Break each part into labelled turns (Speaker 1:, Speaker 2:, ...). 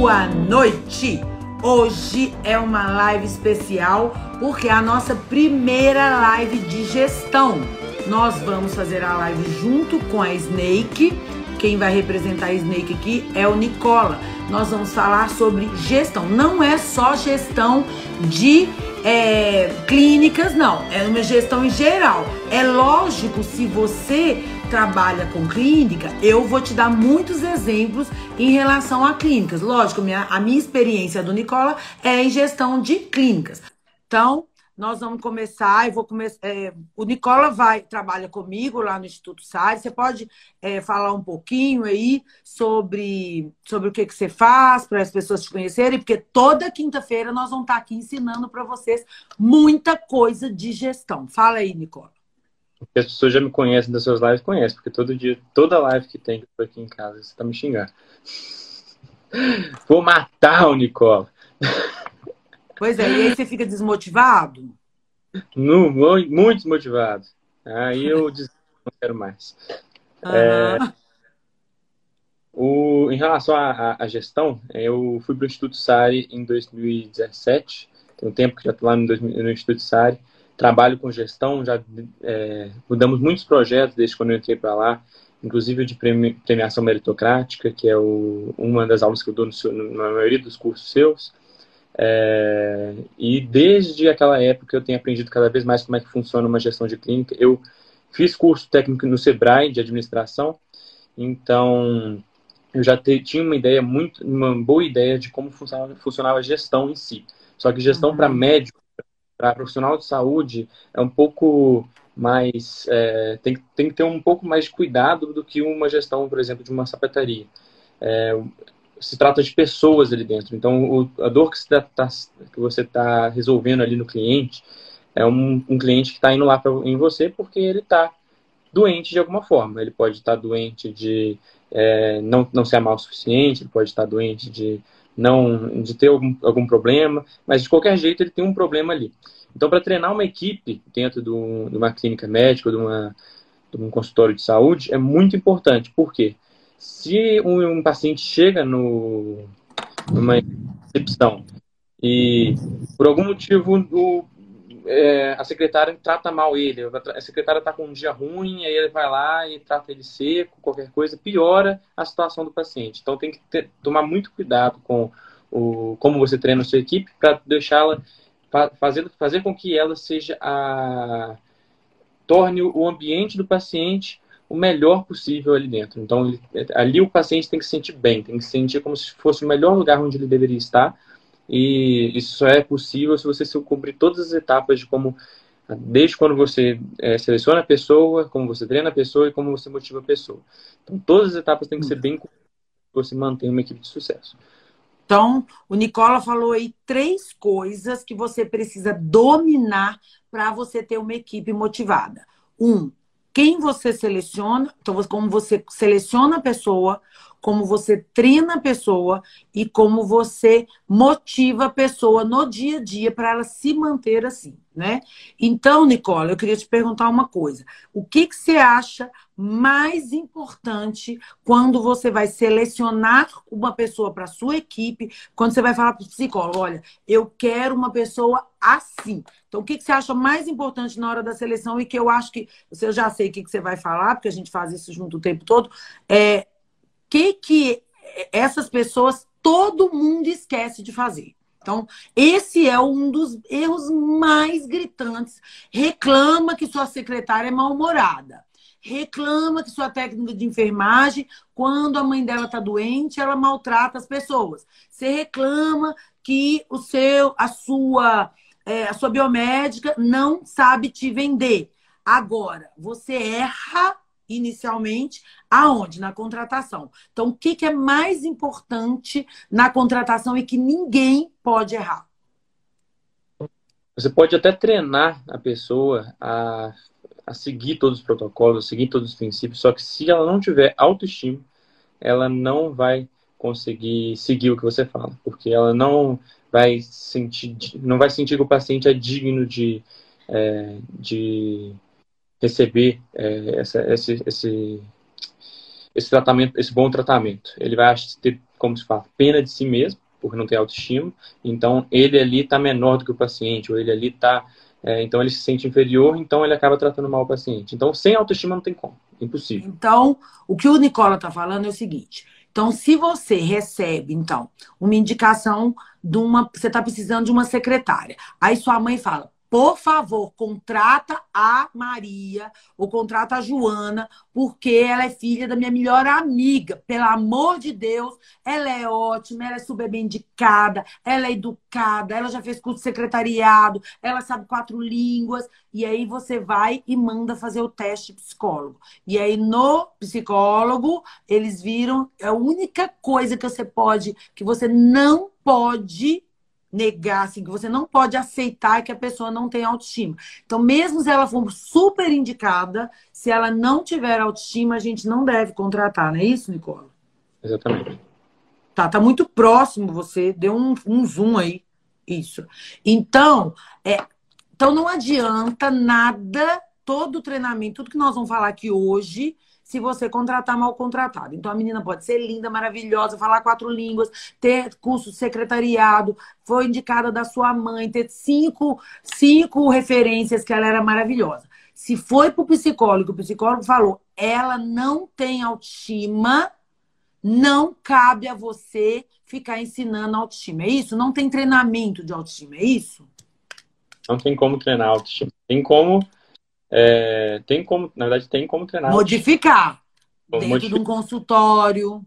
Speaker 1: Boa noite! Hoje é uma live especial porque é a nossa primeira live de gestão. Nós vamos fazer a live junto com a Snake. Quem vai representar a Snake aqui é o Nicola. Nós vamos falar sobre gestão. Não é só gestão de é, clínicas, não. É uma gestão em geral. É lógico, se você trabalha com clínica, eu vou te dar muitos exemplos em relação a clínicas. Lógico, minha, a minha experiência do Nicola é em gestão de clínicas. Então, nós vamos começar, eu vou começar. É, o Nicola vai trabalha comigo lá no Instituto SARI. Você pode é, falar um pouquinho aí sobre, sobre o que, que você faz para as pessoas te conhecerem, porque toda quinta-feira nós vamos estar aqui ensinando para vocês muita coisa de gestão. Fala aí, Nicola.
Speaker 2: As pessoas já me conhecem das suas lives, conhecem, porque todo dia, toda live que tem aqui em casa, você tá me xingando. Vou matar o Nicola.
Speaker 1: Pois é, e aí você fica desmotivado?
Speaker 2: No, muito desmotivado. Aí eu não quero mais. Uhum. É, o, em relação à, gestão, eu fui para o Instituto SARI em 2017. Tem um tempo que já estou lá no, no Instituto SARI trabalho com gestão, já é, mudamos muitos projetos desde quando eu entrei para lá, inclusive de premiação meritocrática, que é o, uma das aulas que eu dou no, na maioria dos cursos seus. É, e desde aquela época eu tenho aprendido cada vez mais como é que funciona uma gestão de clínica. Eu fiz curso técnico no Sebrae de administração, então eu já te, tinha uma ideia muito, uma boa ideia de como funcionava, funcionava a gestão em si. Só que gestão uhum. para médico para profissional de saúde é um pouco mais é, tem, tem que ter um pouco mais de cuidado do que uma gestão, por exemplo, de uma sapataria. É, se trata de pessoas ali dentro. Então, o, a dor que você está que você tá resolvendo ali no cliente é um, um cliente que está indo lá pra, em você porque ele está doente de alguma forma. Ele pode estar tá doente de é, não, não ser amado o suficiente, ele pode estar tá doente de não de ter algum, algum problema, mas de qualquer jeito ele tem um problema ali. Então, para treinar uma equipe dentro de uma clínica médica, de, uma, de um consultório de saúde, é muito importante. Por quê? Se um, um paciente chega no, numa recepção e, por algum motivo, o, é, a secretária trata mal ele, a secretária está com um dia ruim, aí ele vai lá e trata ele seco, qualquer coisa, piora a situação do paciente. Então tem que ter, tomar muito cuidado com o, como você treina a sua equipe para deixá-la fazer, fazer com que ela seja a torne o ambiente do paciente o melhor possível ali dentro. Então, ali o paciente tem que se sentir bem, tem que se sentir como se fosse o melhor lugar onde ele deveria estar. E isso só é possível se você cumprir todas as etapas de como, desde quando você é, seleciona a pessoa, como você treina a pessoa e como você motiva a pessoa. Então, todas as etapas têm que ser bem você manter uma equipe de sucesso.
Speaker 1: Então, o Nicola falou aí três coisas que você precisa dominar para você ter uma equipe motivada. Um, quem você seleciona, então como você seleciona a pessoa, como você treina a pessoa e como você motiva a pessoa no dia a dia para ela se manter assim, né? Então, Nicola, eu queria te perguntar uma coisa. O que, que você acha mais importante quando você vai selecionar uma pessoa para sua equipe, quando você vai falar para o psicólogo, olha, eu quero uma pessoa assim. Então, o que, que você acha mais importante na hora da seleção e que eu acho que, eu já sei o que, que você vai falar, porque a gente faz isso junto o tempo todo, é que que essas pessoas todo mundo esquece de fazer. Então, esse é um dos erros mais gritantes. Reclama que sua secretária é mal-humorada reclama que sua técnica de enfermagem, quando a mãe dela está doente, ela maltrata as pessoas. Você reclama que o seu, a sua, é, a sua biomédica não sabe te vender. Agora, você erra inicialmente aonde? Na contratação. Então, o que, que é mais importante na contratação e que ninguém pode errar?
Speaker 2: Você pode até treinar a pessoa a a seguir todos os protocolos, a seguir todos os princípios, só que se ela não tiver autoestima, ela não vai conseguir seguir o que você fala, porque ela não vai sentir, não vai sentir que o paciente é digno de, é, de receber é, essa, esse, esse, esse tratamento, esse bom tratamento. Ele vai ter como se fala, pena de si mesmo, porque não tem autoestima. Então, ele ali está menor do que o paciente, ou ele ali está. É, então, ele se sente inferior, então ele acaba tratando mal o paciente. Então, sem autoestima não tem como. Impossível.
Speaker 1: Então, o que o Nicola está falando é o seguinte: então, se você recebe, então, uma indicação de uma. Você está precisando de uma secretária. Aí sua mãe fala: por favor, contrata a Maria ou contrata a Joana, porque ela é filha da minha melhor amiga. Pelo amor de Deus, ela é ótima, ela é super bem indicada, ela é educada, ela já fez curso de secretariado, ela sabe quatro línguas. E aí você vai e manda fazer o teste psicólogo. E aí no psicólogo, eles viram é a única coisa que você pode, que você não pode negar, assim, que você não pode aceitar que a pessoa não tem autoestima. Então, mesmo se ela for super indicada, se ela não tiver autoestima, a gente não deve contratar, não é isso, Nicola?
Speaker 2: Exatamente.
Speaker 1: Tá, tá muito próximo você, deu um, um zoom aí. Isso. Então, é, então não adianta nada, todo o treinamento, tudo que nós vamos falar aqui hoje, se você contratar mal contratado. Então, a menina pode ser linda, maravilhosa, falar quatro línguas, ter curso de secretariado, foi indicada da sua mãe, ter cinco, cinco referências que ela era maravilhosa. Se foi para o psicólogo, o psicólogo falou, ela não tem autoestima, não cabe a você ficar ensinando autoestima. É isso? Não tem treinamento de autoestima, é isso?
Speaker 2: Não tem como treinar autoestima. Tem como é, tem como, na verdade, tem como treinar.
Speaker 1: Modificar. Dentro modificar. de um consultório.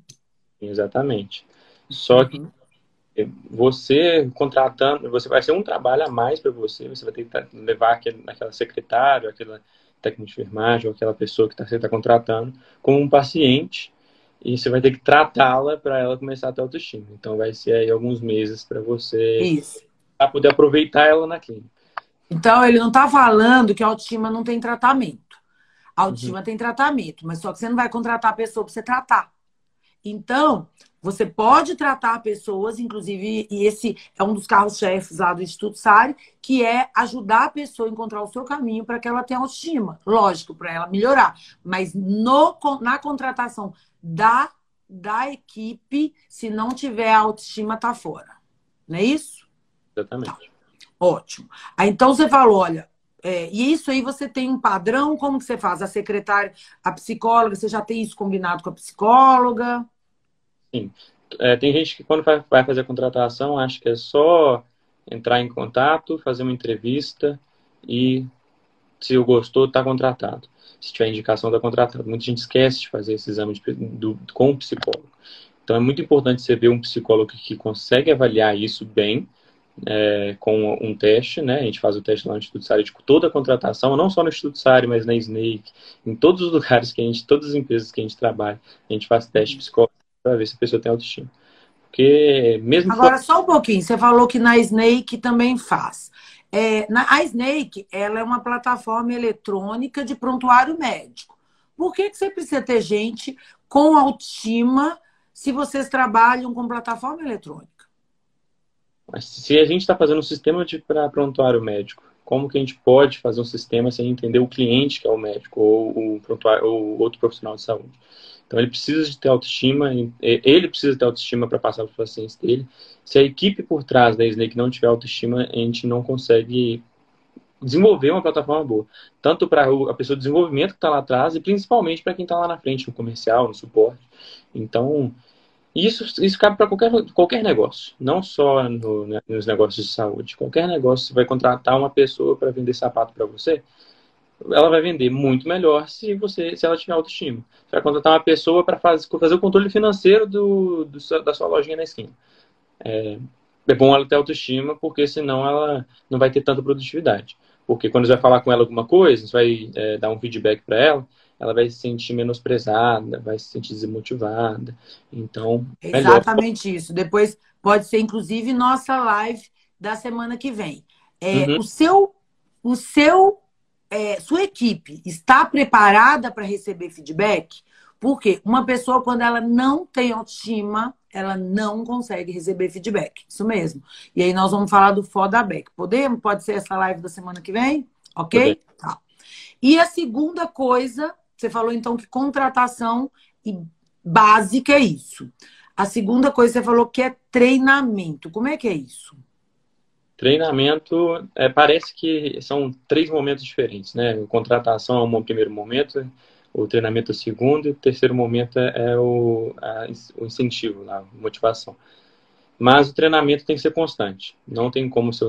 Speaker 2: Exatamente. Só que uhum. você contratando, você vai ser um trabalho a mais para você. Você vai ter que levar aquele, aquela secretária, aquela técnica de enfermagem, ou aquela pessoa que tá, você está contratando, como um paciente. E você vai ter que tratá-la para ela começar a ter autoestima. Então, vai ser aí alguns meses para você
Speaker 1: Isso.
Speaker 2: Pra poder aproveitar ela na clínica.
Speaker 1: Então, ele não está falando que a autoestima não tem tratamento. A autoestima uhum. tem tratamento, mas só que você não vai contratar a pessoa para você tratar. Então, você pode tratar pessoas, inclusive, e esse é um dos carros-chefes lá do Instituto Sari, que é ajudar a pessoa a encontrar o seu caminho para que ela tenha autoestima. Lógico, para ela melhorar. Mas no, na contratação da, da equipe, se não tiver autoestima, tá fora. Não é isso?
Speaker 2: Exatamente. Tá.
Speaker 1: Ótimo. Aí, então você falou, olha, é, e isso aí você tem um padrão, como que você faz? A secretária, a psicóloga, você já tem isso combinado com a psicóloga?
Speaker 2: Sim. É, tem gente que quando vai fazer a contratação, acha que é só entrar em contato, fazer uma entrevista e se eu gostou, está contratado. Se tiver indicação, está contratado. Muita gente esquece de fazer esse exame de, do, com o psicólogo. Então é muito importante você ver um psicólogo que consegue avaliar isso bem, é, com um teste, né? A gente faz o teste lá no Instituto Sari de toda a contratação, não só no Instituto Sari, mas na Snake, em todos os lugares que a gente, todas as empresas que a gente trabalha, a gente faz teste psicológico para ver se a pessoa tem autoestima. Porque mesmo
Speaker 1: Agora, for... só um pouquinho, você falou que na Snake também faz. É, na, a Snake, ela é uma plataforma eletrônica de prontuário médico. Por que, que você precisa ter gente com autoestima se vocês trabalham com plataforma eletrônica?
Speaker 2: Mas se a gente está fazendo um sistema para prontuário médico, como que a gente pode fazer um sistema sem entender o cliente que é o médico ou o prontuário, ou outro profissional de saúde? Então ele precisa de ter autoestima, ele precisa ter autoestima para passar para os pacientes dele. Se a equipe por trás da Snake não tiver autoestima, a gente não consegue desenvolver uma plataforma boa. Tanto para a pessoa de desenvolvimento que está lá atrás e principalmente para quem está lá na frente, no comercial, no suporte. Então, isso, isso cabe para qualquer, qualquer negócio, não só no, né, nos negócios de saúde. Qualquer negócio, você vai contratar uma pessoa para vender sapato para você, ela vai vender muito melhor se você se ela tiver autoestima. Você vai contratar uma pessoa para fazer, fazer o controle financeiro do, do, da sua lojinha na esquina. É, é bom ela ter autoestima, porque senão ela não vai ter tanta produtividade. Porque quando você vai falar com ela alguma coisa, você vai é, dar um feedback para ela, ela vai se sentir menosprezada, vai se sentir desmotivada. Então,
Speaker 1: exatamente melhor... isso. Depois pode ser inclusive nossa live da semana que vem. É, uhum. O seu, o seu, é, sua equipe está preparada para receber feedback? Porque uma pessoa quando ela não tem autoestima, ela não consegue receber feedback. Isso mesmo. E aí nós vamos falar do feedback. Podemos? Pode ser essa live da semana que vem? Ok? Tá. E a segunda coisa você falou então que contratação básica é isso. A segunda coisa você falou que é treinamento. Como é que é isso?
Speaker 2: Treinamento, é, parece que são três momentos diferentes, né? Contratação é um primeiro momento, o treinamento é o segundo, e o terceiro momento é, é o, o incentivo, a motivação. Mas o treinamento tem que ser constante. Não tem como você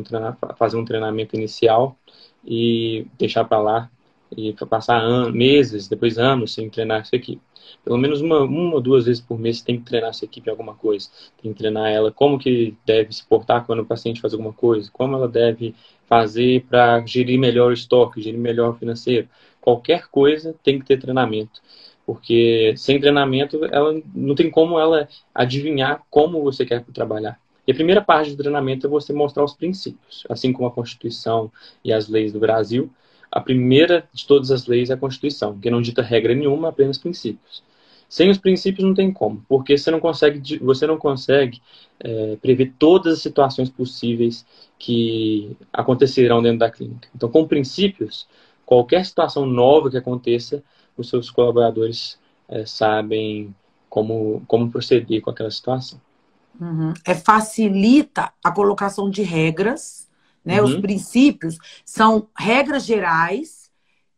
Speaker 2: fazer um treinamento inicial e deixar para lá e passar anos, meses, depois anos sem treinar essa equipe. Pelo menos uma, uma ou duas vezes por mês você tem que treinar essa equipe em alguma coisa. Tem que treinar ela como que deve se portar quando o paciente faz alguma coisa, como ela deve fazer para gerir melhor o estoque, gerir melhor o financeiro. Qualquer coisa tem que ter treinamento. Porque sem treinamento, ela não tem como ela adivinhar como você quer trabalhar. E a primeira parte do treinamento é você mostrar os princípios, assim como a Constituição e as leis do Brasil. A primeira de todas as leis é a Constituição, que não dita regra nenhuma, apenas princípios. Sem os princípios não tem como, porque você não consegue, você não consegue é, prever todas as situações possíveis que acontecerão dentro da clínica. Então, com princípios, qualquer situação nova que aconteça, os seus colaboradores é, sabem como, como proceder com aquela situação.
Speaker 1: Uhum. É facilita a colocação de regras, né? Uhum. Os princípios são regras gerais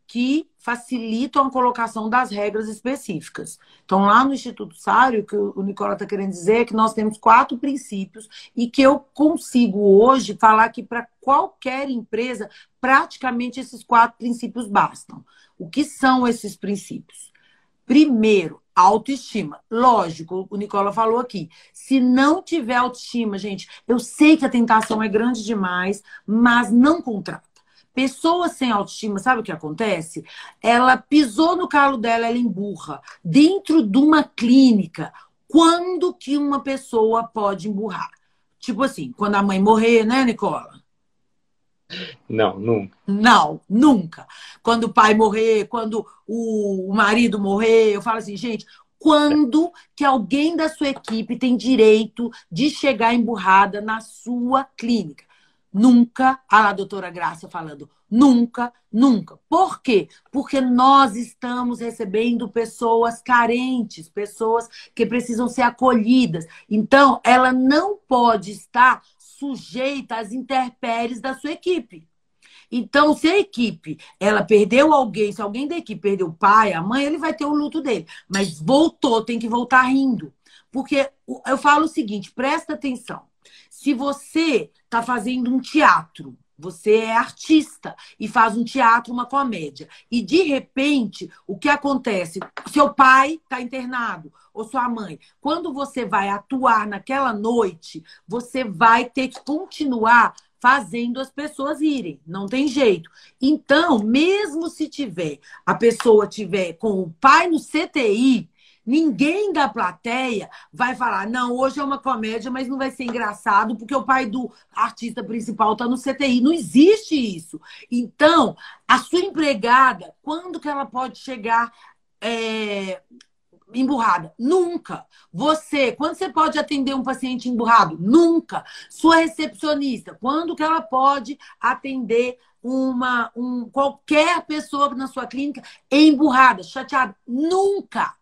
Speaker 1: que facilitam a colocação das regras específicas. Então, lá no Instituto Sário, o que o Nicola está querendo dizer é que nós temos quatro princípios e que eu consigo hoje falar que para qualquer empresa, praticamente esses quatro princípios bastam. O que são esses princípios? Primeiro, autoestima. Lógico, o Nicola falou aqui. Se não tiver autoestima, gente, eu sei que a tentação é grande demais, mas não contrata. Pessoa sem autoestima, sabe o que acontece? Ela pisou no calo dela, ela emburra. Dentro de uma clínica, quando que uma pessoa pode emburrar? Tipo assim, quando a mãe morrer, né, Nicola?
Speaker 2: Não, nunca.
Speaker 1: Não, nunca. Quando o pai morrer, quando o marido morrer, eu falo assim, gente, quando que alguém da sua equipe tem direito de chegar emburrada na sua clínica? Nunca, a doutora Graça falando, nunca, nunca. Por quê? Porque nós estamos recebendo pessoas carentes, pessoas que precisam ser acolhidas. Então, ela não pode estar sujeita às intempéries da sua equipe. Então, se a equipe ela perdeu alguém, se alguém da equipe perdeu o pai, a mãe, ele vai ter o luto dele. Mas voltou, tem que voltar rindo. Porque eu falo o seguinte, presta atenção. Se você está fazendo um teatro, você é artista e faz um teatro, uma comédia. E de repente, o que acontece? Seu pai está internado, ou sua mãe. Quando você vai atuar naquela noite, você vai ter que continuar fazendo as pessoas irem. Não tem jeito. Então, mesmo se tiver, a pessoa tiver com o pai no CTI, Ninguém da plateia vai falar, não, hoje é uma comédia, mas não vai ser engraçado porque o pai do artista principal está no CTI. Não existe isso. Então, a sua empregada, quando que ela pode chegar é, emburrada? Nunca. Você, quando você pode atender um paciente emburrado? Nunca. Sua recepcionista, quando que ela pode atender uma um, qualquer pessoa na sua clínica emburrada, chateada? Nunca.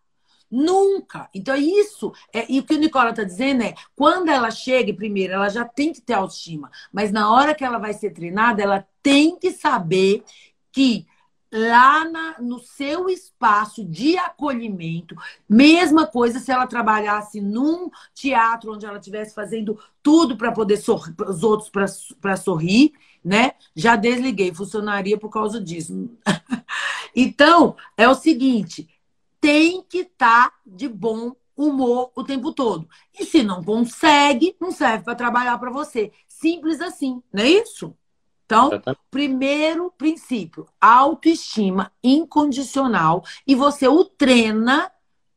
Speaker 1: Nunca. Então, isso, é, e o que o Nicola está dizendo é, quando ela chega, primeiro, ela já tem que ter autoestima, mas na hora que ela vai ser treinada, ela tem que saber que lá na, no seu espaço de acolhimento, mesma coisa se ela trabalhasse num teatro onde ela estivesse fazendo tudo para poder sorrir, os outros para sorrir, né? Já desliguei, funcionaria por causa disso. então, é o seguinte, tem que estar tá de bom humor o tempo todo. E se não consegue, não serve para trabalhar para você. Simples assim, não é isso? Então, primeiro princípio, autoestima incondicional e você o treina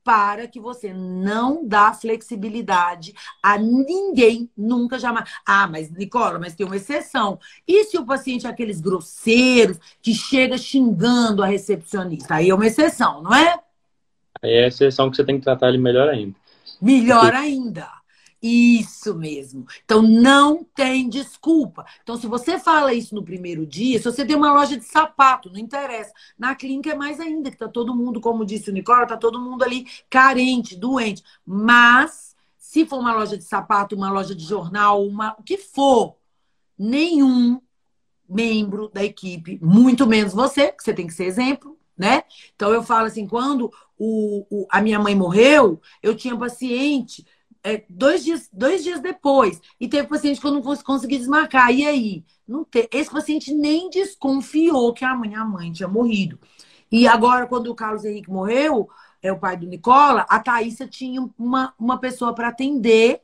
Speaker 1: para que você não dá flexibilidade a ninguém, nunca jamais. Ah, mas Nicola, mas tem uma exceção. E se o paciente é aqueles grosseiros que chega xingando a recepcionista? Aí é uma exceção, não é?
Speaker 2: Aí é a exceção que você tem que tratar ele melhor ainda.
Speaker 1: Melhor ainda. Isso mesmo. Então não tem desculpa. Então, se você fala isso no primeiro dia, se você tem uma loja de sapato, não interessa. Na clínica é mais ainda, que tá todo mundo, como disse o Nicola, tá todo mundo ali carente, doente. Mas Se for uma loja de sapato, uma loja de jornal, uma, o que for, nenhum membro da equipe, muito menos você, que você tem que ser exemplo, né? Então eu falo assim, quando o, o a minha mãe morreu, eu tinha paciente é, dois, dias, dois dias depois, e teve paciente que eu não consegui desmarcar. E aí? Não te, esse paciente nem desconfiou que a minha mãe tinha morrido. E agora, quando o Carlos Henrique morreu, é o pai do Nicola, a Thaísa tinha uma, uma pessoa para atender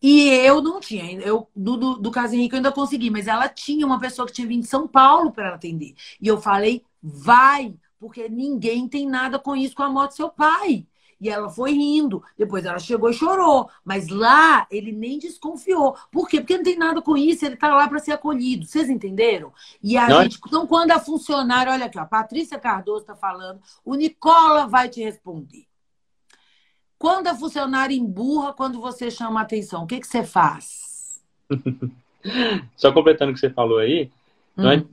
Speaker 1: e eu não tinha. Eu, do, do, do caso Henrique eu ainda consegui, mas ela tinha uma pessoa que tinha vindo de São Paulo para atender. E eu falei, vai, porque ninguém tem nada com isso com a morte do seu pai. E ela foi rindo. Depois ela chegou e chorou. Mas lá ele nem desconfiou. Por quê? Porque não tem nada com isso. Ele tá lá para ser acolhido. Vocês entenderam? E a não. gente. Então, quando a funcionária, olha aqui, ó, a Patrícia Cardoso está falando, o Nicola vai te responder. Quando a funcionária emburra, quando você chama a atenção, o que, que você faz?
Speaker 2: Só completando o que você falou aí, hum.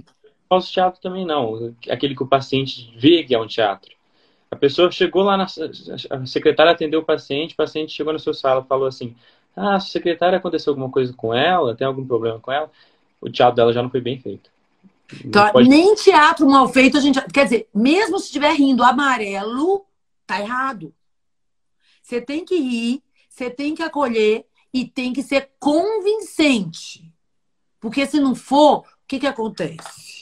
Speaker 2: Falso teatro também não. Aquele que o paciente vê que é um teatro. A pessoa chegou lá, na, a secretária atendeu o paciente, o paciente chegou na sua sala e falou assim, ah, se a secretária aconteceu alguma coisa com ela, tem algum problema com ela, o teatro dela já não foi bem feito.
Speaker 1: Então, pode... Nem teatro mal feito a gente... Quer dizer, mesmo se estiver rindo amarelo, tá errado. Você tem que rir, você tem que acolher e tem que ser convincente. Porque se não for, o que, que acontece?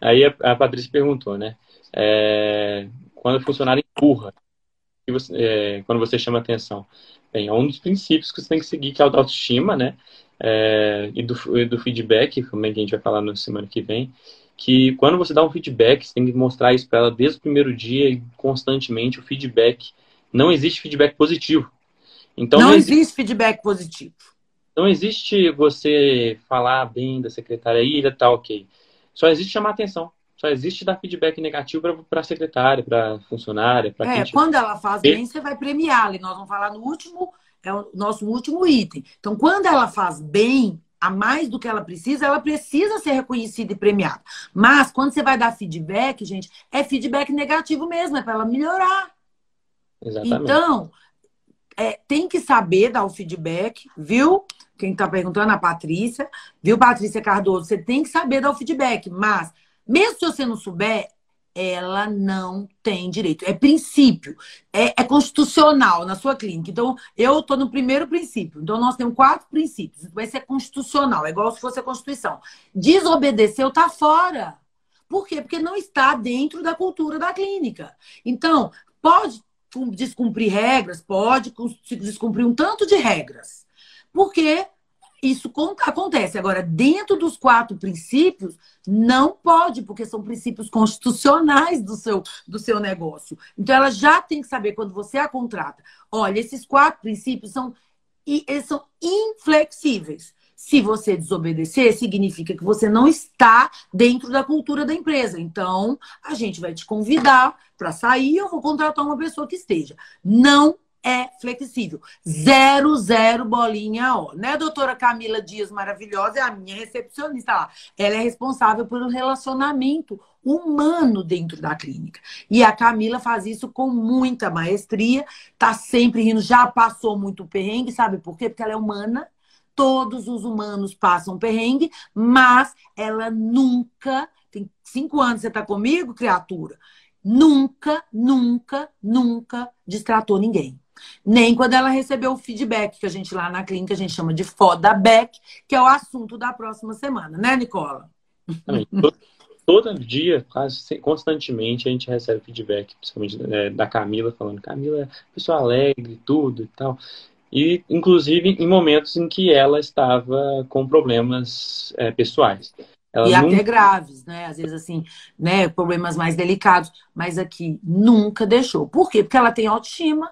Speaker 2: Aí a, a Patrícia perguntou, né? É, quando o funcionário empurra, você, é, quando você chama atenção. Bem, é um dos princípios que você tem que seguir, que é o da autoestima, né? É, e, do, e do feedback, também que a gente vai falar na semana que vem, que quando você dá um feedback, você tem que mostrar isso para ela desde o primeiro dia e constantemente o feedback. Não existe feedback positivo.
Speaker 1: Então, não, não existe, existe feedback positivo.
Speaker 2: Não existe você falar bem da secretária aí, tá ok. Só existe chamar atenção. Só existe dar feedback negativo para a secretária, para funcionária, para
Speaker 1: É, quando ela faz bem, você vai premiá-la. E nós vamos falar no último, é o nosso último item. Então, quando ela faz bem, a mais do que ela precisa, ela precisa ser reconhecida e premiada. Mas quando você vai dar feedback, gente, é feedback negativo mesmo, é para ela melhorar. Exatamente. Então, é, tem que saber dar o feedback, viu? Quem está perguntando, a Patrícia. Viu, Patrícia Cardoso? Você tem que saber dar o feedback, mas mesmo se você não souber, ela não tem direito. É princípio, é, é constitucional na sua clínica. Então, eu estou no primeiro princípio. Então, nós temos quatro princípios. Vai ser constitucional, é igual se fosse a Constituição. Desobedeceu, está fora. Por quê? Porque não está dentro da cultura da clínica. Então, pode descumprir regras, pode descumprir um tanto de regras. Porque isso acontece. Agora, dentro dos quatro princípios, não pode, porque são princípios constitucionais do seu, do seu negócio. Então, ela já tem que saber, quando você a contrata, olha, esses quatro princípios são, eles são inflexíveis. Se você desobedecer, significa que você não está dentro da cultura da empresa. Então, a gente vai te convidar para sair, eu vou contratar uma pessoa que esteja. Não é flexível. Zero, zero bolinha, ó. Né, doutora Camila Dias, maravilhosa, é a minha recepcionista lá. Ela é responsável pelo relacionamento humano dentro da clínica. E a Camila faz isso com muita maestria, tá sempre rindo, já passou muito perrengue, sabe por quê? Porque ela é humana. Todos os humanos passam perrengue, mas ela nunca. Tem cinco anos você tá comigo, criatura? Nunca, nunca, nunca distratou ninguém nem quando ela recebeu o feedback, que a gente lá na clínica a gente chama de fodaback, que é o assunto da próxima semana, né, Nicola?
Speaker 2: Todo, todo dia, quase constantemente, a gente recebe feedback, principalmente é, da Camila, falando, Camila é pessoa alegre, tudo e tal. E, inclusive, em momentos em que ela estava com problemas é, pessoais. Ela
Speaker 1: e nunca... até graves, né? Às vezes, assim, né? Problemas mais delicados. Mas aqui, nunca deixou. Por quê? Porque ela tem autoestima,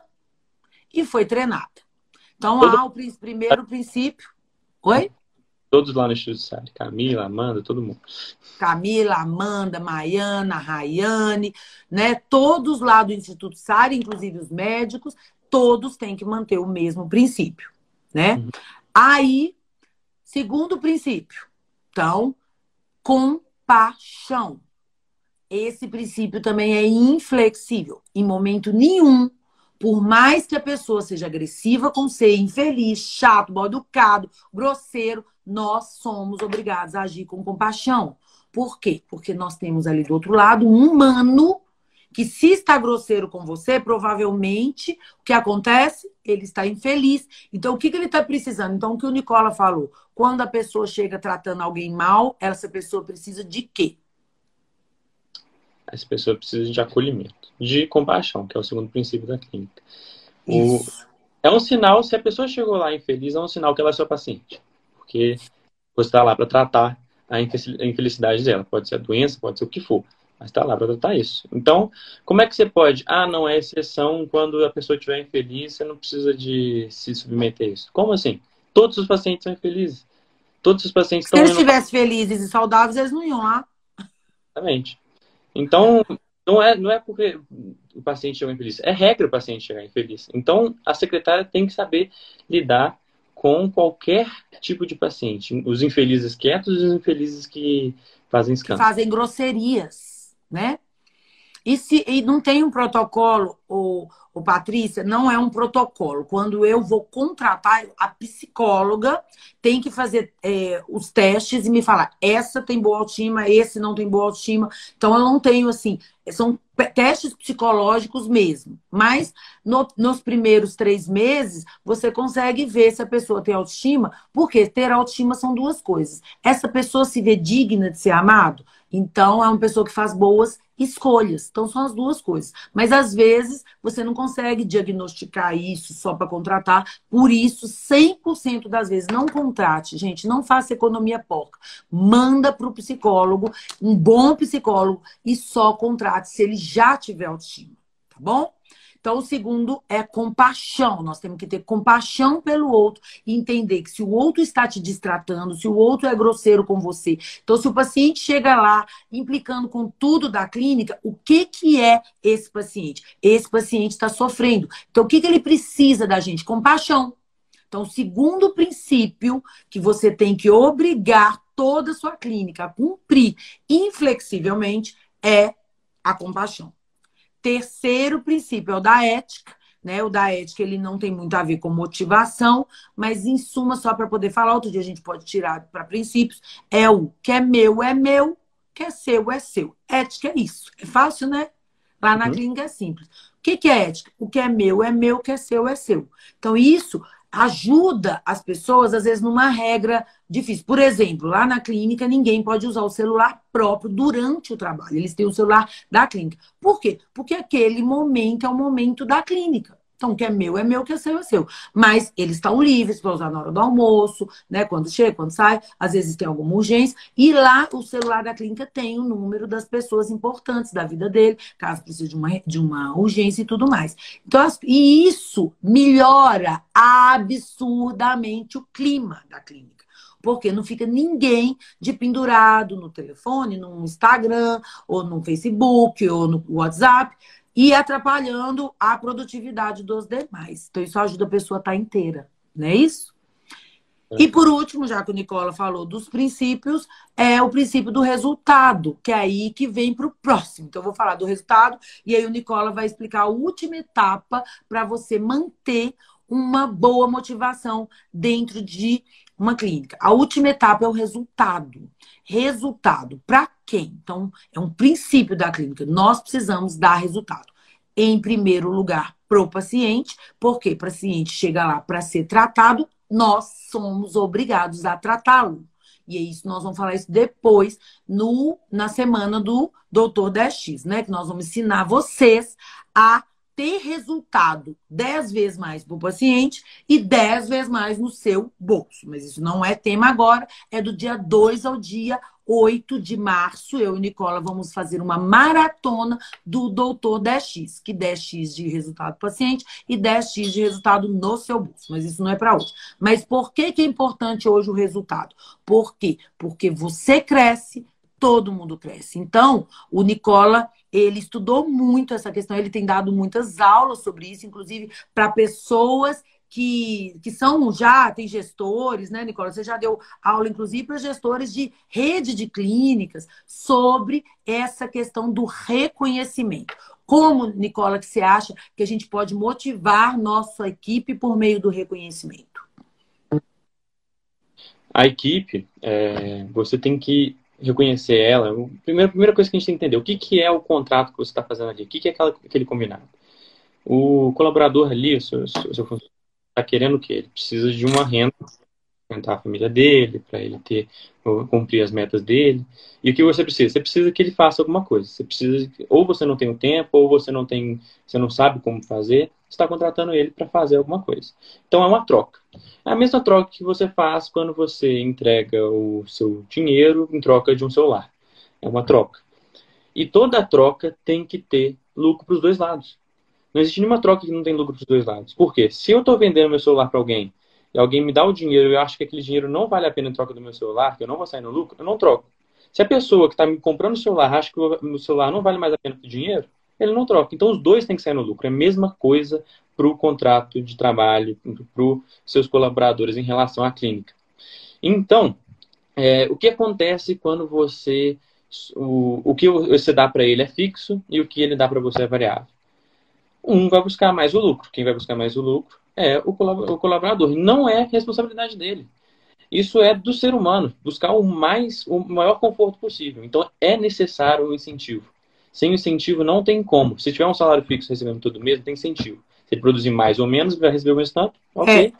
Speaker 1: e foi treinada. Então, Todo... há o primeiro princípio. Oi?
Speaker 2: Todos lá no Instituto Sari. Camila, Amanda, todo mundo.
Speaker 1: Camila, Amanda, Maiana, Rayane, né? Todos lá do Instituto Sari, inclusive os médicos, todos têm que manter o mesmo princípio, né? Uhum. Aí, segundo princípio. Então, compaixão. Esse princípio também é inflexível. Em momento nenhum Por mais que a pessoa seja agressiva com você, infeliz, chato, mal educado, grosseiro, nós somos obrigados a agir com compaixão. Por quê? Porque nós temos ali do outro lado um humano que, se está grosseiro com você, provavelmente o que acontece? Ele está infeliz. Então, o que, que ele está precisando? Então, o que o Nicola falou? Quando a pessoa chega tratando alguém mal, essa pessoa precisa de quê?
Speaker 2: Essa pessoa precisa de acolhimento, de compaixão, que é o segundo princípio da clínica. O... É um sinal, se a pessoa chegou lá infeliz, é um sinal que ela é sua paciente. Porque você está lá para tratar a infelicidade dela. Pode ser a doença, pode ser o que for. Mas está lá para tratar isso. Então, como é que você pode? Ah, não é exceção quando a pessoa estiver infeliz, você não precisa de se submeter a isso. Como assim? Todos os pacientes são infelizes. Todos os pacientes
Speaker 1: Se eles estivessem felizes e saudáveis, eles não iam lá.
Speaker 2: Exatamente. Então, não é, não é porque o paciente chega infeliz, é regra o paciente chegar infeliz. Então, a secretária tem que saber lidar com qualquer tipo de paciente. Os infelizes quietos e os infelizes que fazem escândalo.
Speaker 1: Fazem grosserias, né? E, se, e não tem um protocolo, ou, ou Patrícia, não é um protocolo. Quando eu vou contratar, a psicóloga tem que fazer é, os testes e me falar: essa tem boa autoestima, esse não tem boa autoestima. Então eu não tenho assim, são testes psicológicos mesmo. Mas no, nos primeiros três meses, você consegue ver se a pessoa tem autoestima, porque ter autoestima são duas coisas. Essa pessoa se vê digna de ser amado, então é uma pessoa que faz boas escolhas. Então são as duas coisas. Mas às vezes você não consegue diagnosticar isso só para contratar. Por isso, 100% das vezes não contrate, gente, não faça economia porca. Manda para o psicólogo, um bom psicólogo e só contrate se ele já tiver autoestima, tá bom? Então, o segundo é compaixão. Nós temos que ter compaixão pelo outro e entender que se o outro está te distratando, se o outro é grosseiro com você. Então, se o paciente chega lá implicando com tudo da clínica, o que, que é esse paciente? Esse paciente está sofrendo. Então, o que, que ele precisa da gente? Compaixão. Então, o segundo princípio que você tem que obrigar toda a sua clínica a cumprir inflexivelmente é a compaixão. Terceiro princípio é o da ética. Né? O da ética ele não tem muito a ver com motivação, mas em suma, só para poder falar, outro dia a gente pode tirar para princípios, é o que é meu é meu, que é seu é seu. Ética é isso. É fácil, né? Lá na uhum. clínica é simples. O que, que é ética? O que é meu é meu, o que é seu é seu. Então, isso ajuda as pessoas, às vezes, numa regra difícil. Por exemplo, lá na clínica, ninguém pode usar o celular próprio durante o trabalho. Eles têm o celular da clínica. Por quê? Porque aquele momento é o momento da clínica. Então, o que é meu é meu, o que é seu é seu. Mas eles estão livres para usar na hora do almoço, né? Quando chega, quando sai, às vezes tem alguma urgência. E lá o celular da clínica tem o número das pessoas importantes da vida dele, caso precise de uma, de uma urgência e tudo mais. Então, e isso melhora absurdamente o clima da clínica porque não fica ninguém de pendurado no telefone, no Instagram, ou no Facebook, ou no WhatsApp, e atrapalhando a produtividade dos demais. Então, isso ajuda a pessoa a estar inteira, não é isso? É. E por último, já que o Nicola falou dos princípios, é o princípio do resultado, que é aí que vem para o próximo. Então, eu vou falar do resultado e aí o Nicola vai explicar a última etapa para você manter uma boa motivação dentro de uma clínica. A última etapa é o resultado. Resultado para quem? Então, é um princípio da clínica. Nós precisamos dar resultado. Em primeiro lugar, para o paciente, porque o paciente chega lá para ser tratado, nós somos obrigados a tratá-lo. E é isso, nós vamos falar isso depois, no, na semana do Doutor 10X, né? Que nós vamos ensinar vocês a ter resultado 10 vezes mais para o paciente e 10 vezes mais no seu bolso. Mas isso não é tema agora, é do dia 2 ao dia 8 de março. Eu e Nicola vamos fazer uma maratona do Doutor 10X, que 10X de resultado do paciente e 10X de resultado no seu bolso. Mas isso não é para hoje. Mas por que, que é importante hoje o resultado? Por quê? Porque você cresce, todo mundo cresce. Então, o Nicola ele estudou muito essa questão, ele tem dado muitas aulas sobre isso, inclusive para pessoas que, que são já, tem gestores, né, Nicola? Você já deu aula, inclusive, para gestores de rede de clínicas sobre essa questão do reconhecimento. Como, Nicola, que você acha que a gente pode motivar nossa equipe por meio do reconhecimento?
Speaker 2: A equipe, é, você tem que reconhecer ela. A primeira, primeira coisa que a gente tem que entender, o que, que é o contrato que você está fazendo ali? O que, que é aquela, aquele combinado? O colaborador ali, o seu, seu, seu está querendo o quê? Ele precisa de uma renda para sustentar a família dele, para ele ter cumprir as metas dele. E o que você precisa? Você precisa que ele faça alguma coisa. Você precisa ou você não tem o tempo, ou você não tem, você não sabe como fazer. Você está contratando ele para fazer alguma coisa. Então é uma troca. É a mesma troca que você faz quando você entrega o seu dinheiro em troca de um celular. É uma troca. E toda troca tem que ter lucro para os dois lados. Não existe nenhuma troca que não tem lucro para os dois lados. Por quê? Se eu estou vendendo meu celular para alguém e alguém me dá o dinheiro e eu acho que aquele dinheiro não vale a pena em troca do meu celular, que eu não vou sair no lucro, eu não troco. Se a pessoa que está me comprando o celular acha que o meu celular não vale mais a pena que o dinheiro, ele não troca. Então os dois têm que sair no lucro. É a mesma coisa para o contrato de trabalho, para os seus colaboradores em relação à clínica. Então, é, o que acontece quando você. O, o que você dá para ele é fixo e o que ele dá para você é variável? Um vai buscar mais o lucro. Quem vai buscar mais o lucro é o colaborador. Não é responsabilidade dele. Isso é do ser humano, buscar o mais, o maior conforto possível. Então é necessário o incentivo. Sem incentivo não tem como. Se tiver um salário fixo recebendo todo mês, tem incentivo. Se ele produzir mais ou menos, vai receber o mesmo tanto, ok. É.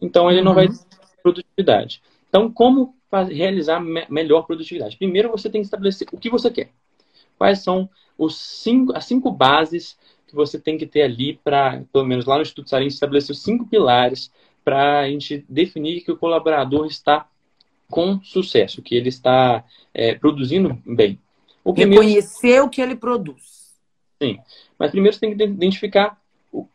Speaker 2: Então ele não vai ter produtividade. Então, como realizar me melhor produtividade? Primeiro você tem que estabelecer o que você quer. Quais são os cinco, as cinco bases que você tem que ter ali para, pelo menos lá no Instituto Sarin, estabelecer os cinco pilares para a gente definir que o colaborador está com sucesso, que ele está é, produzindo bem.
Speaker 1: O primeiro... Reconhecer o que ele produz.
Speaker 2: Sim, mas primeiro você tem que identificar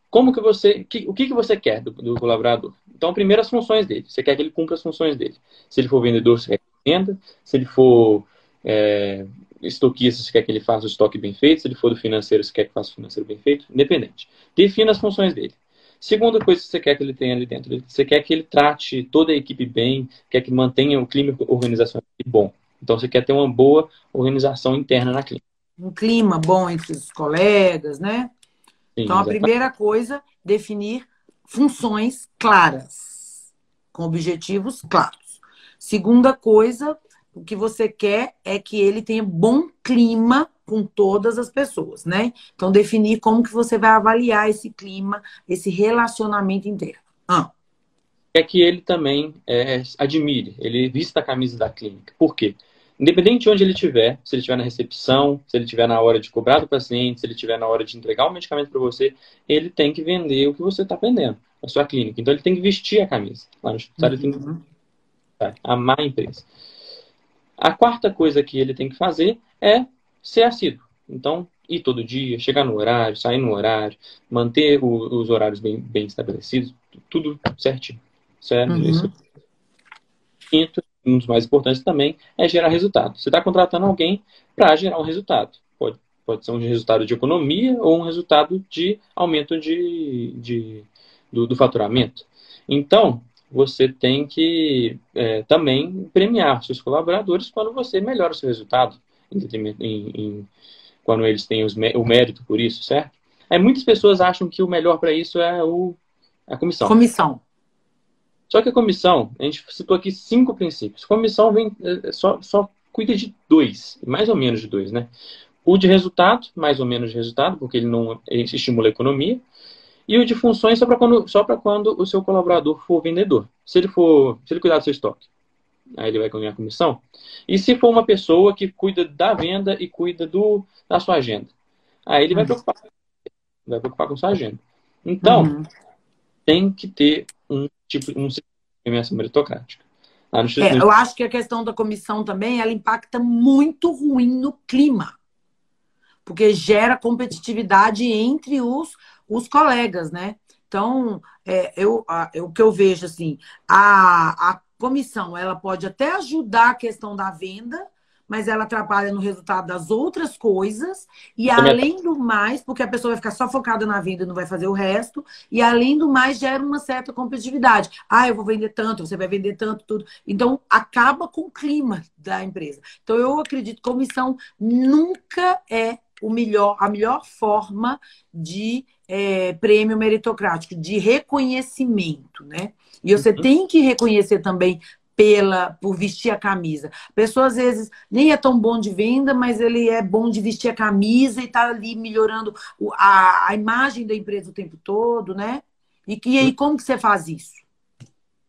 Speaker 2: como que você, que, o que, que você quer do, do, colaborador. Então, primeiro as funções dele. Você quer que ele cumpra as funções dele. Se ele for vendedor, você quer que venda. Se ele for é, estoquista, você quer que ele faça o estoque bem feito. Se ele for do financeiro, você quer que faça o financeiro bem feito. Independente. Defina as funções dele. Segunda coisa que você quer que ele tenha ali dentro, você quer que ele trate toda a equipe bem, quer que mantenha o clima organizacional bom. Então você quer ter uma boa organização interna na clínica.
Speaker 1: Um clima bom entre os colegas, né? Sim, então a primeira coisa, definir funções claras, com objetivos claros. Segunda coisa, o que você quer é que ele tenha bom clima com todas as pessoas, né? Então, definir como que você vai avaliar esse clima, esse relacionamento inteiro. Ah.
Speaker 2: É que ele também é, admire, ele vista a camisa da clínica. Por quê? Independente de onde ele estiver, se ele estiver na recepção, se ele estiver na hora de cobrar do paciente, se ele estiver na hora de entregar o medicamento para você, ele tem que vender o que você está vendendo, a sua clínica. Então ele tem que vestir a camisa. Lá no hospital uhum. ele tem que uhum. amar a empresa. A quarta coisa que ele tem que fazer é ser assíduo. Então, ir todo dia, chegar no horário, sair no horário, manter o, os horários bem, bem, estabelecidos, tudo certinho. Certo? Uhum. Isso. Quinto, um dos mais importantes também, é gerar resultado. Você está contratando alguém para gerar um resultado. Pode, pode ser um resultado de economia ou um resultado de aumento de, de do, do faturamento. Então, você tem que é, também premiar seus colaboradores quando você melhora o seu resultado em, em, quando eles têm os, o mérito por isso, certo? Aí muitas pessoas acham que o melhor para isso é o, a comissão.
Speaker 1: Comissão.
Speaker 2: Só que a comissão, a gente citou aqui cinco princípios. Comissão vem é, só, só cuida de dois, mais ou menos de dois, né? O de resultado, mais ou menos de resultado, porque ele não ele estimula a economia. E o de funções só para quando, só quando o seu colaborador for vendedor. Se ele for, se ele cuidar do seu estoque, aí ele vai ganhar comissão. E se for uma pessoa que cuida da venda e cuida do, da sua agenda, aí ele vai uhum. preocupar, vai preocupar com sua agenda. Então, uhum. tem que ter um tipo um sistema de meritocrática.
Speaker 1: É, eu acho que a questão da comissão também ela impacta muito ruim no clima, porque gera competitividade entre os, os colegas, né? Então, é, eu, a, o que eu vejo assim, a, a comissão ela pode até ajudar a questão da venda, mas ela atrapalha no resultado das outras coisas. E além do mais, porque a pessoa vai ficar só focada na venda e não vai fazer o resto, e além do mais, gera uma certa competitividade. Ah, eu vou vender tanto, você vai vender tanto, tudo. Então, acaba com o clima da empresa. Então, eu acredito que comissão nunca é o melhor, a melhor forma de é, prêmio meritocrático, de reconhecimento, né? E você uhum. tem que reconhecer também pela por vestir a camisa. A pessoa às vezes nem é tão bom de venda, mas ele é bom de vestir a camisa e tá ali melhorando a, a imagem da empresa o tempo todo, né? E, que, aí como que você faz isso?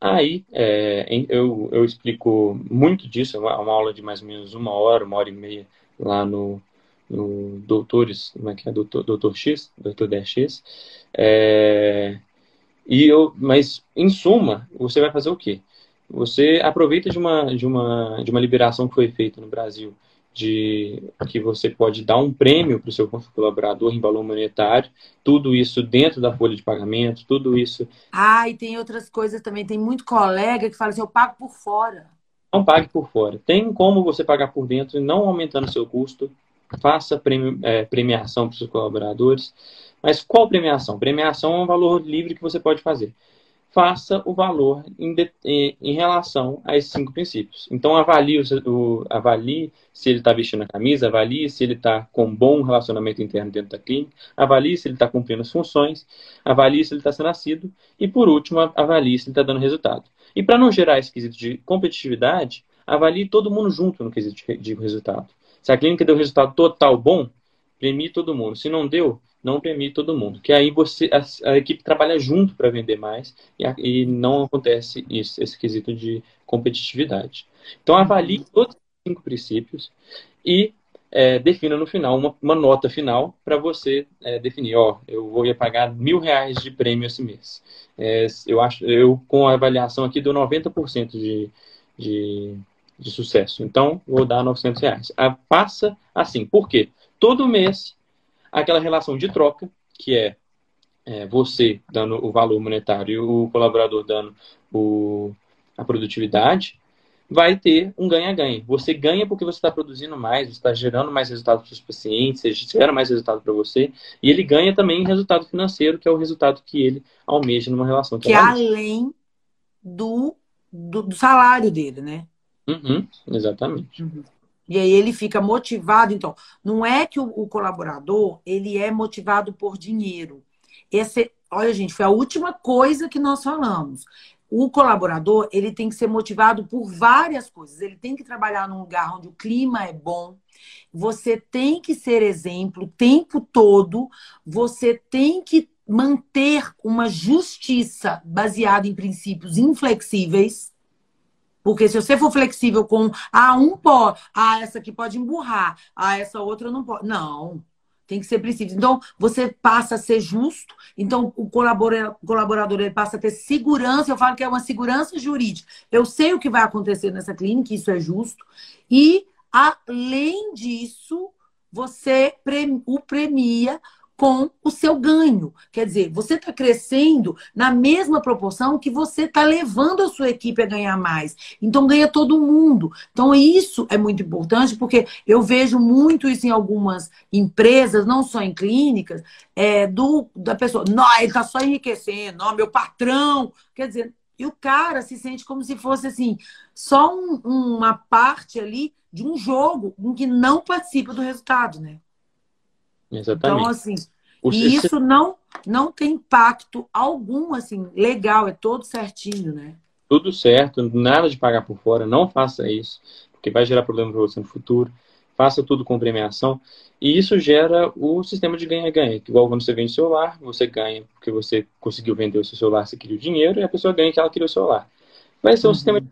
Speaker 2: Aí é, eu, eu explico muito disso, é uma, uma aula de mais ou menos uma hora, uma hora e meia lá no, no Doutores, como é que é? Doutor, Doutor X, Doutor DX. É, e eu, mas, em suma, você vai fazer o quê? Você aproveita de uma, de uma, de uma liberação que foi feita no Brasil de que você pode dar um prêmio para o seu colaborador em valor monetário, tudo isso dentro da folha de pagamento, tudo isso.
Speaker 1: Ah, e tem outras coisas também. Tem muito colega que fala assim: eu pago por fora.
Speaker 2: Não pague por fora. Tem como você pagar por dentro, não aumentando seu custo. Faça é, premiação para os seus colaboradores. Mas qual premiação? Premiação é um valor livre que você pode fazer faça o valor em, de, em, relação a esses cinco princípios. Então, avalie, o avalie se ele está vestindo a camisa, avalie se ele está com um bom relacionamento interno dentro da clínica, avalie se ele está cumprindo as funções, avalie se ele está sendo nascido e, por último, avalie se ele está dando resultado. E para não gerar esse quesito de competitividade, avalie todo mundo junto no quesito de, de resultado. Se a clínica deu resultado total bom, premie todo mundo. Se não deu, não premie todo mundo. Que aí você a, a equipe trabalha junto para vender mais e, a, e, não acontece isso, esse quesito de competitividade. Então avalie todos os cinco princípios e é, defina no final uma, uma nota final para você é, definir, ó, eu vou ia pagar mil reais de prêmio esse mês. É, eu acho, eu com a avaliação aqui deu 90% de, de, de sucesso. Então, vou dar 900 reais. A, passa assim, por quê? Todo mês aquela relação de troca, que é, é você dando o valor monetário e o colaborador dando o, a produtividade, vai ter um ganha-ganha. Você ganha porque você está produzindo mais, você está gerando mais resultado para os seus pacientes, você gera mais resultado para você, e ele ganha também resultado financeiro, que é o resultado que ele almeja numa relação.
Speaker 1: Que é além do, do, do, salário dele, né?
Speaker 2: Uhum, exatamente. Uhum.
Speaker 1: E aí ele fica motivado. Então, não é que o, o colaborador ele é motivado por dinheiro. Esse, olha, gente, foi a última coisa que nós falamos. O colaborador ele tem que ser motivado por várias coisas. Ele tem que trabalhar num lugar onde o clima é bom. Você tem que ser exemplo o tempo todo. Você tem que manter uma justiça baseada em princípios inflexíveis. Porque se você for flexível com, ah, um pode, ah, essa aqui pode emburrar, ah, essa outra não pode. Não, tem que ser preciso. Então, você passa a ser justo, então o colaborador ele passa a ter segurança, eu falo que é uma segurança jurídica. Eu sei o que vai acontecer nessa clínica, isso é justo. E, além disso, você o premia com o seu ganho. Quer dizer, você está crescendo na mesma proporção que você está levando a sua equipe a ganhar mais. Então, ganha todo mundo. Então, isso é muito importante, porque eu vejo muito isso em algumas empresas, não só em clínicas, é, do, da pessoa, não, ele está só enriquecendo, não, meu patrão. Quer dizer, e o cara se sente como se fosse assim, só um, uma parte ali de um jogo em que não participa do resultado, né? Exatamente. Então, assim, o e isso não, não tem impacto algum, assim, legal, é todo certinho, né?
Speaker 2: Tudo certo, nada de pagar por fora, não faça isso, porque vai gerar problema para você no futuro. Faça tudo com premiação. E isso gera o sistema de ganha-ganha. Igual quando você vende celular, você ganha porque você conseguiu vender o seu celular, você queria o dinheiro, e a pessoa ganha que ela queria o celular. Vai ser um uhum. sistema de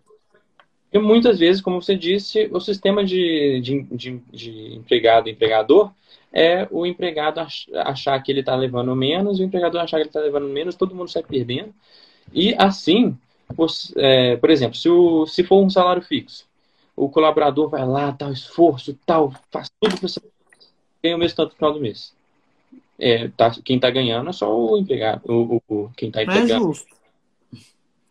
Speaker 2: e muitas vezes, como você disse, o sistema de, de, de, de empregado empregador é o empregado achar que ele está levando menos, o empregador achar que ele está levando menos, todo mundo sai perdendo. E assim, é, por exemplo, se, o, se for um salário fixo, o colaborador vai lá, tal esforço, tal, faz tudo para você ganhar o mesmo tanto no final do mês. É, tá, quem está ganhando é só o empregado, o, o quem está. É justo.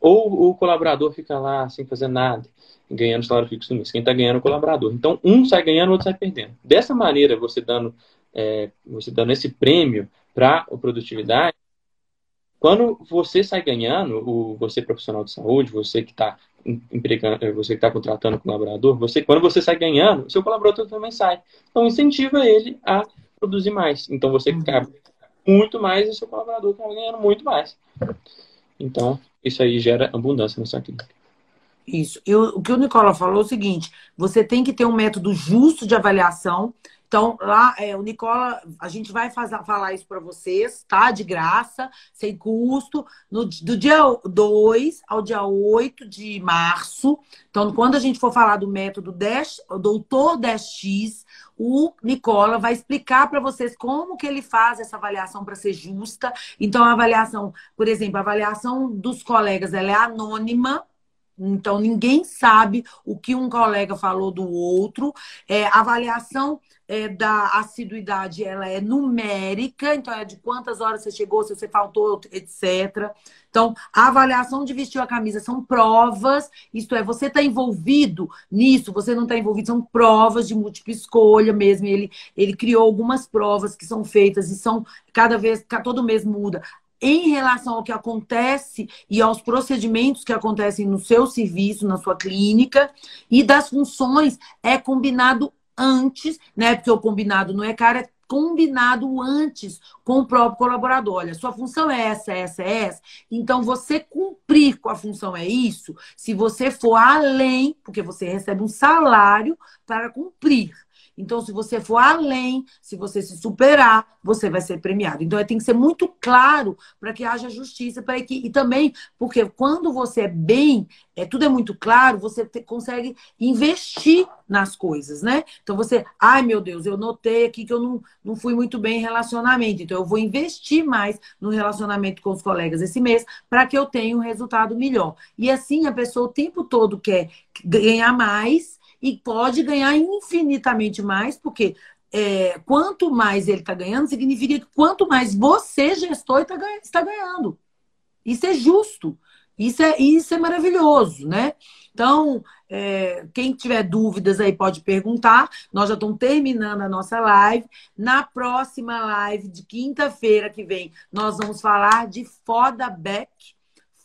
Speaker 2: Ou o colaborador fica lá sem fazer nada, ganhando salário fixo no mês. Quem está ganhando é o colaborador. Então, um sai ganhando, o outro sai perdendo. Dessa maneira, você dando, é, você dando esse prêmio para a produtividade, quando você sai ganhando, o, você profissional de saúde, você que está empregando, é, você que está contratando o colaborador, você, quando você sai ganhando, seu colaborador também sai. Então, incentiva ele a produzir mais. Então, você uhum. acaba muito mais e o seu colaborador acaba ganhando muito mais. Então, isso aí gera abundância na sua clínica.
Speaker 1: Isso. E o, o que o Nicola falou é o seguinte: você tem que ter um método justo de avaliação. Então, lá, é, o Nicola, a gente vai fazer, falar isso para vocês, tá? De graça, sem custo, no, do dia 2 ao dia 8 de março. Então, quando a gente for falar do método 10, doutor 10X, o Nicola vai explicar para vocês como que ele faz essa avaliação para ser justa. Então, a avaliação, por exemplo, a avaliação dos colegas, ela é anônima, então, ninguém sabe o que um colega falou do outro. É, a avaliação é, da assiduidade ela é numérica, então é de quantas horas você chegou, se você faltou, etc. Então, a avaliação de vestir a camisa são provas, isto é, você está envolvido nisso, você não está envolvido, são provas de múltipla escolha mesmo. Ele, ele criou algumas provas que são feitas e são cada vez, todo mês muda em relação ao que acontece e aos procedimentos que acontecem no seu serviço, na sua clínica, e das funções é combinado antes, né? Porque o combinado não é caro, é combinado antes com o próprio colaborador. Olha, sua função é essa, essa, essa. Então, você cumprir com a função é isso. Se você for além, porque você recebe um salário para cumprir. Então, se você for além, se você se superar, você vai ser premiado. Então, tem que ser muito claro para que haja justiça para que e também porque quando você é bem, é tudo é muito claro, você te, consegue investir nas coisas, né? Então você, ai meu Deus, eu notei aqui que eu não, não fui muito bem em relacionamento, então eu vou investir mais no relacionamento com os colegas esse mês para que eu tenha um resultado melhor. E assim a pessoa o tempo todo quer ganhar mais e pode ganhar infinitamente mais, porque é, quanto mais ele está ganhando, significa que quanto mais você, gestor, tá está ganhando. Isso é justo. Isso é, isso é maravilhoso, né? Então, é, quem tiver dúvidas aí pode perguntar. Nós já estamos terminando a nossa live. Na próxima live de quinta-feira que vem, nós vamos falar de foda back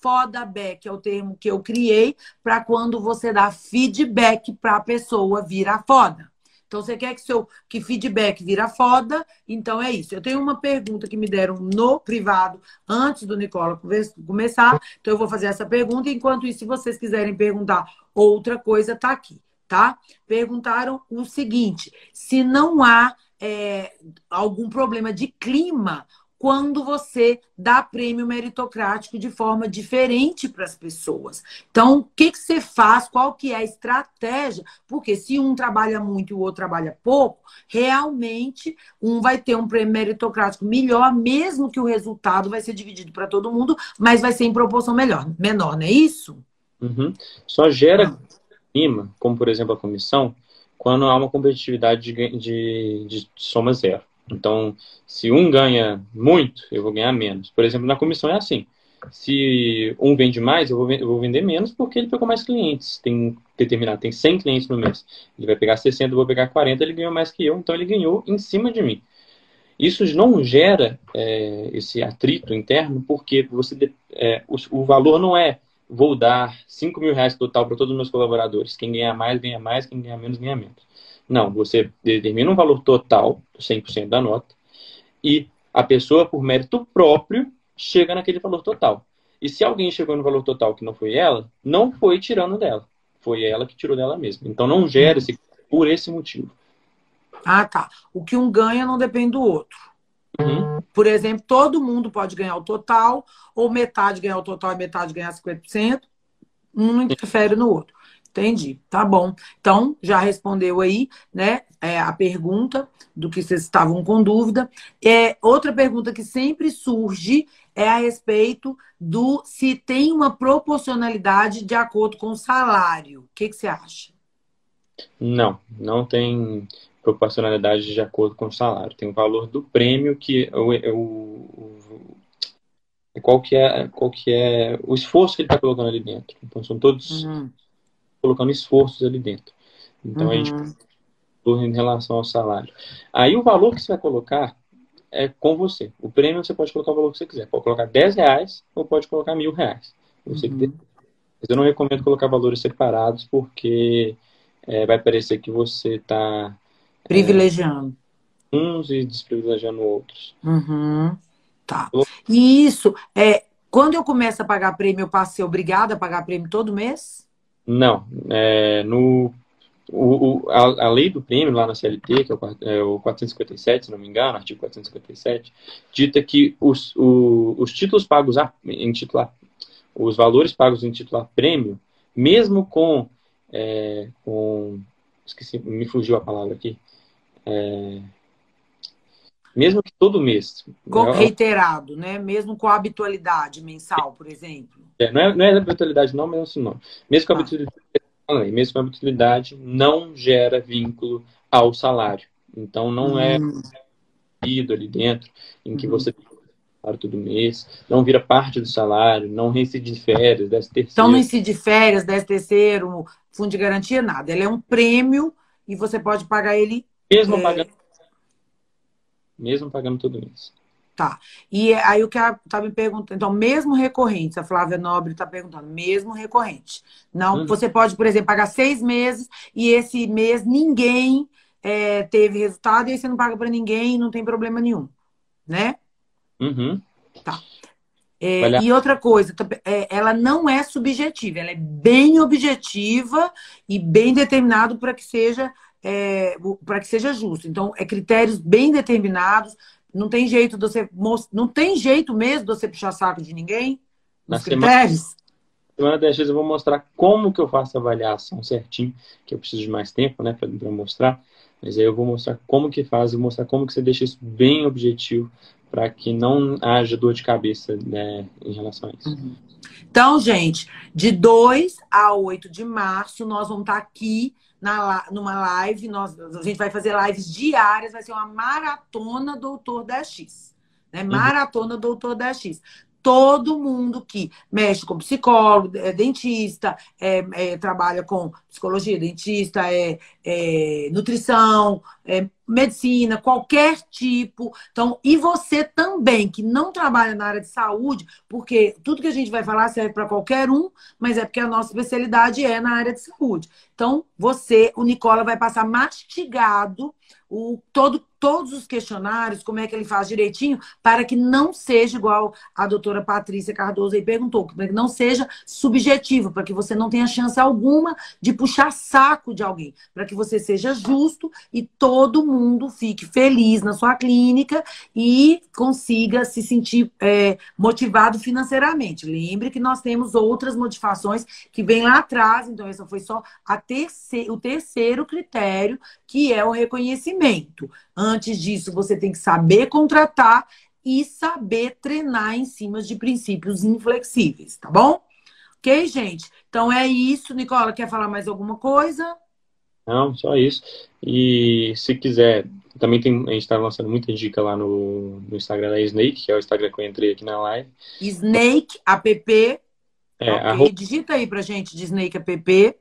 Speaker 1: Feedback é o termo que eu criei para quando você dá feedback para a pessoa virar foda. Então, você quer que seu que feedback vira foda? Então é isso. Eu tenho uma pergunta que me deram no privado antes do Nicola começar. Então, eu vou fazer essa pergunta. Enquanto isso, se vocês quiserem perguntar outra coisa, tá aqui, tá? Perguntaram o seguinte: se não há é, algum problema de clima quando você dá prêmio meritocrático de forma diferente para as pessoas. Então, o que, que você faz? Qual que é a estratégia? Porque se um trabalha muito e o outro trabalha pouco, realmente um vai ter um prêmio meritocrático melhor, mesmo que o resultado vai ser dividido para todo mundo, mas vai ser em proporção melhor, menor, não é isso?
Speaker 2: Uhum. Só gera clima, como por exemplo a comissão, quando há uma competitividade de, de, de soma zero. Então, se um ganha muito, eu vou ganhar menos. Por exemplo, na comissão é assim. Se um vende mais, eu vou, vender menos porque ele pegou mais clientes. Tem determinado, tem 100 clientes no mês. Ele vai pegar 60, eu vou pegar 40, ele ganhou mais que eu, então ele ganhou em cima de mim. Isso não gera é, esse atrito interno porque você é, o, o, valor não é vou dar 5 mil reais total para todos os meus colaboradores. Quem ganha mais, ganha mais, quem ganha menos, ganha menos. Não, você determina um valor total, 100% da nota, e a pessoa, por mérito próprio, chega naquele valor total. E se alguém chegou no valor total que não foi ela, não foi tirando dela. Foi ela que tirou dela mesma. Então não gera esse por esse motivo.
Speaker 1: Ah, tá. O que um ganha não depende do outro. Uhum. Por exemplo, todo mundo pode ganhar o total, ou metade ganhar o total e metade ganhar 50%. Um não interfere no outro. Entendi, tá bom. Então, já respondeu aí, né, é, a pergunta do que vocês estavam com dúvida. É, outra pergunta que sempre surge é a respeito do se tem uma proporcionalidade de acordo com o salário. O que, que você acha?
Speaker 2: Não, não tem proporcionalidade de acordo com o salário. Tem o valor do prêmio que o, o, qual que é, qual que é o esforço que ele está colocando ali dentro. Então, são todos uhum. Colocando esforços ali dentro. Então, uhum. a gente uhum. em relação ao salário. Aí, o valor que você vai colocar é com você. O prêmio você pode colocar o valor que você quiser. Pode colocar 10 reais ou pode colocar mil reais. Você uhum. Mas eu não recomendo colocar valores separados porque é, vai parecer que você está
Speaker 1: é, privilegiando
Speaker 2: é, uns e desprivilegiando outros.
Speaker 1: Uhum. Tá. E isso, é, quando eu começo a pagar prêmio, eu passo a ser obrigada a pagar prêmio todo mês?
Speaker 2: Não. É, no, o, o, a, a, lei do prêmio lá na CLT, que é o, é o 457, se não me engano, artigo 457, dita que os, o, os títulos pagos a, em titular, os valores pagos em titular prêmio, mesmo com, é, com esqueci, me fugiu a palavra aqui, é, mesmo que todo mês.
Speaker 1: Com, né? reiterado, né? Mesmo com a habitualidade mensal, por exemplo.
Speaker 2: É, não, é, não é habitualidade, não, mas é assim, não. Mesmo com a ah. habitualidade, mesmo com a habitualidade, não gera vínculo ao salário. Então, não é hum. é ido ali dentro, em que hum. você salário todo mês, não vira parte do salário, não reincide de férias, décimo terceiro.
Speaker 1: Então não incide de férias, décimo terceiro, fundo de garantia, nada. Ele é um prêmio e você pode pagar ele...
Speaker 2: Mesmo é... pagando mesmo pagando todo mês.
Speaker 1: Tá. E aí o que ela tá me perguntando, então, mesmo recorrente, a Flávia Nobre está perguntando, mesmo recorrente. Não, uhum. você pode, por exemplo, pagar seis meses e esse mês ninguém é, teve resultado e aí você não paga para ninguém, não tem problema nenhum, né?
Speaker 2: Uhum.
Speaker 1: Tá. É, e outra coisa, é, ela não é subjetiva, ela é bem objetiva e bem determinado para que seja é, para que seja justo. Então, é critérios bem determinados. Não tem jeito de você não tem jeito mesmo de você puxar saco de ninguém
Speaker 2: nos Na critérios. Semana 10 vezes eu vou mostrar como que eu faço a avaliação certinho, que eu preciso de mais tempo, né, para mostrar. Mas aí eu vou mostrar como que faz, e mostrar como que você deixa isso bem objetivo para que não haja dor de cabeça né, em relação a isso. Uhum.
Speaker 1: Então, gente, de 2 a 8 de março, nós vamos estar aqui na, numa live. Nós, a gente vai fazer lives diárias, vai ser uma maratona Doutor 10X. Né? Uhum. Maratona uhum. Doutor 10X todo mundo que mexe com psicólogo, é dentista, é, é, trabalha com psicologia, dentista, é, é nutrição, é, medicina, qualquer tipo. Então, e você também que não trabalha na área de saúde, porque tudo que a gente vai falar serve para qualquer um, mas é porque a nossa especialidade é na área de saúde. Então, você, o Nicola vai passar mastigado o, todo, todos os questionários, como é que ele faz direitinho, para que não seja igual a doutora Patrícia Cardoso aí perguntou, para que não seja subjetivo, para que você não tenha chance alguma de puxar saco de alguém, para que você seja justo e todo mundo fique feliz na sua clínica e consiga se sentir é, motivado financeiramente. Lembre que nós temos outras motivações que vêm lá atrás, então essa foi só o terceiro critério, que é o reconhecimento. Antes disso, você tem que saber contratar e saber treinar em cima de princípios inflexíveis, tá bom? Ok, gente? Então é isso. Nicola, quer falar mais alguma coisa?
Speaker 2: Não, só isso. E se quiser, também tem, a gente está lançando muita dica lá no, no Instagram da Snake, que é o Instagram que eu entrei aqui na live.
Speaker 1: Snake app. É, okay. arroba... Digita aí pra gente de Snake app.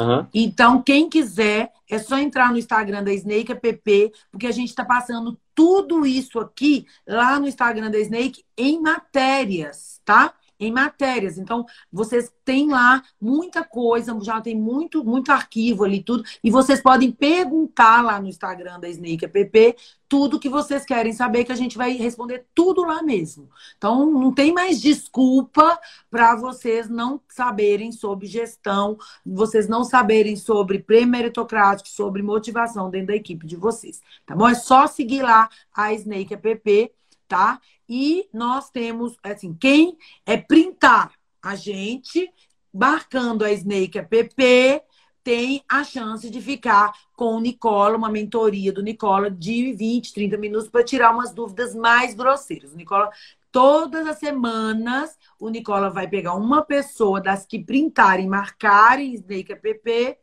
Speaker 1: Uhum. Então, quem quiser, é só entrar no Instagram da Snake App, porque a gente está passando tudo isso aqui lá no Instagram da Snake em matérias, tá? Em matérias. Então, vocês têm lá muita coisa, já tem muito, muito arquivo ali, tudo. E vocês podem perguntar lá no Instagram da Snake App tudo que vocês querem saber, que a gente vai responder tudo lá mesmo. Então, não tem mais desculpa para vocês não saberem sobre gestão, vocês não saberem sobre prêmio meritocrático, sobre motivação dentro da equipe de vocês. Tá bom? É só seguir lá a Snake App, tá? E nós temos, assim, quem é printar a gente, marcando a Snake app, tem a chance de ficar com o Nicola, uma mentoria do Nicola de 20, 30 minutos para tirar umas dúvidas mais grosseiras. O Nicola, todas as semanas, o Nicola vai pegar uma pessoa das que printarem, marcarem Snake app,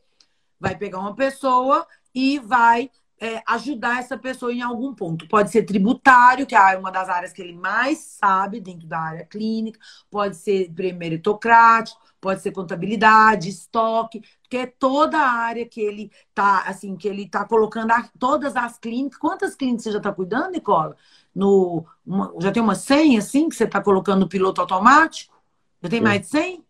Speaker 1: vai pegar uma pessoa e vai é, ajudar essa pessoa em algum ponto. Pode ser tributário, que é uma das áreas que ele mais sabe dentro da área clínica, pode ser meritocrático, pode ser contabilidade, estoque, que é toda a área que ele tá, assim, que ele tá colocando a, todas as clínicas. Quantas clínicas você já está cuidando, Nicola? No, uma, já tem umas 100, assim, que você está colocando no piloto automático? Já tem Sim. mais de 100?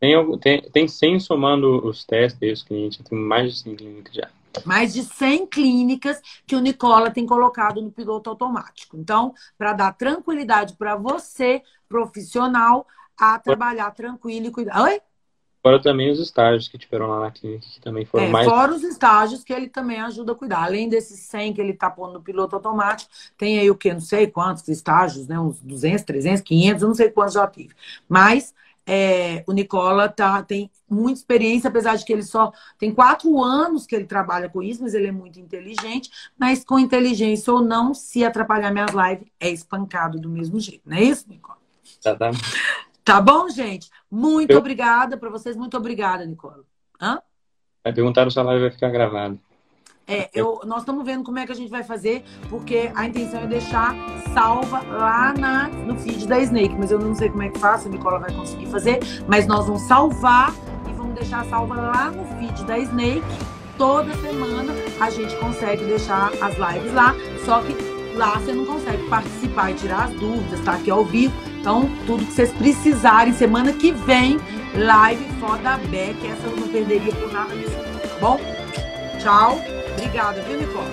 Speaker 2: Tem, tem, tem 100 somando os testes e os clientes, tem mais de 100 clínicas já.
Speaker 1: Mais de 100 clínicas que o Nicola tem colocado no piloto automático. Então, para dar tranquilidade para você, profissional, a trabalhar tranquilo e cuidar. Oi?
Speaker 2: Fora também os estágios que tiveram lá na clínica, que também foram
Speaker 1: é,
Speaker 2: mais.
Speaker 1: Fora os estágios que ele também ajuda a cuidar. Além desses 100 que ele está pondo no piloto automático, tem aí o que? Não sei quantos estágios, né? Uns 200, 300, 500, não sei quantos já tive. Mas é, o Nicola tá, tem muita experiência, apesar de que ele só tem quatro anos que ele trabalha com isso, mas ele é muito inteligente. Mas com inteligência ou não, se atrapalhar minhas lives, é espancado do mesmo jeito. Não é isso, Nicola?
Speaker 2: Tá, tá.
Speaker 1: Tá bom, gente? Muito Eu... obrigada para vocês. Muito obrigada, Nicola. Hã?
Speaker 2: Vai perguntar se a live vai ficar gravada.
Speaker 1: É, eu, nós estamos vendo como é que a gente vai fazer, porque a intenção é deixar salva lá na, no feed da Snake, mas eu não sei como é que faço, a Nicola vai conseguir fazer, mas nós vamos salvar e vamos deixar salva lá no feed da Snake. Toda semana a gente consegue deixar as lives lá, só que lá você não consegue participar e tirar as dúvidas, tá aqui ao vivo. Então, tudo que vocês precisarem, semana que vem, live foda Beck, essa eu não perderia por nada disso, tá bom? Tchau. Obrigada, viu, Nicole?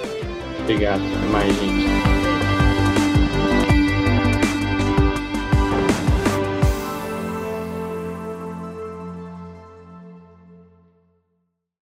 Speaker 2: Obrigado. Até mais, gente.